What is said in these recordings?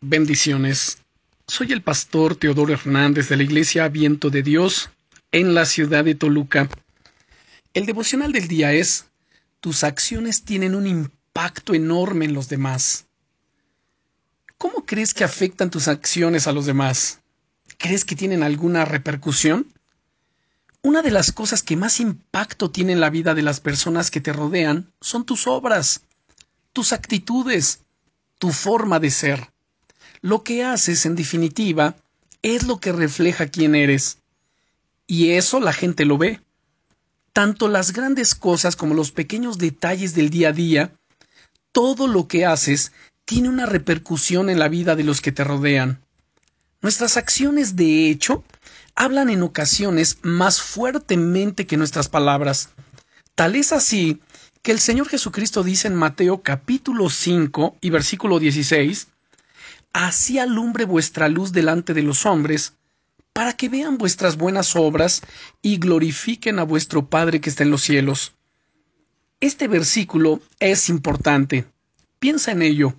Bendiciones. Soy el pastor Teodoro Hernández de la Iglesia Viento de Dios en la ciudad de Toluca. El devocional del día es Tus acciones tienen un impacto enorme en los demás. ¿Cómo crees que afectan tus acciones a los demás? ¿Crees que tienen alguna repercusión? Una de las cosas que más impacto tiene en la vida de las personas que te rodean son tus obras, tus actitudes, tu forma de ser. Lo que haces, en definitiva, es lo que refleja quién eres. Y eso la gente lo ve. Tanto las grandes cosas como los pequeños detalles del día a día, todo lo que haces tiene una repercusión en la vida de los que te rodean. Nuestras acciones, de hecho, hablan en ocasiones más fuertemente que nuestras palabras. Tal es así que el Señor Jesucristo dice en Mateo capítulo 5 y versículo 16, Así alumbre vuestra luz delante de los hombres, para que vean vuestras buenas obras y glorifiquen a vuestro Padre que está en los cielos. Este versículo es importante. Piensa en ello.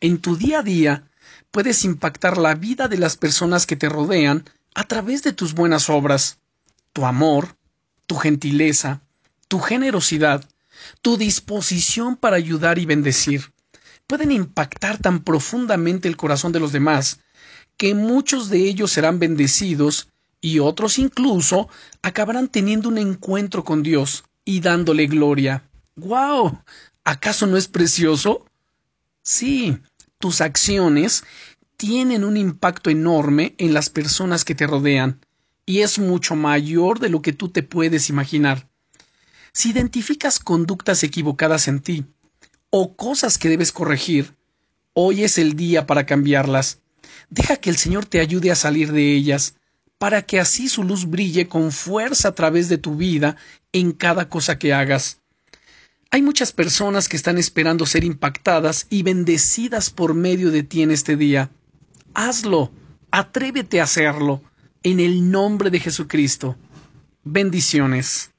En tu día a día puedes impactar la vida de las personas que te rodean a través de tus buenas obras, tu amor, tu gentileza, tu generosidad, tu disposición para ayudar y bendecir pueden impactar tan profundamente el corazón de los demás que muchos de ellos serán bendecidos y otros incluso acabarán teniendo un encuentro con Dios y dándole gloria. ¡Guau! ¿Acaso no es precioso? Sí, tus acciones tienen un impacto enorme en las personas que te rodean, y es mucho mayor de lo que tú te puedes imaginar. Si identificas conductas equivocadas en ti, o cosas que debes corregir, hoy es el día para cambiarlas. Deja que el Señor te ayude a salir de ellas, para que así su luz brille con fuerza a través de tu vida en cada cosa que hagas. Hay muchas personas que están esperando ser impactadas y bendecidas por medio de ti en este día. Hazlo, atrévete a hacerlo, en el nombre de Jesucristo. Bendiciones.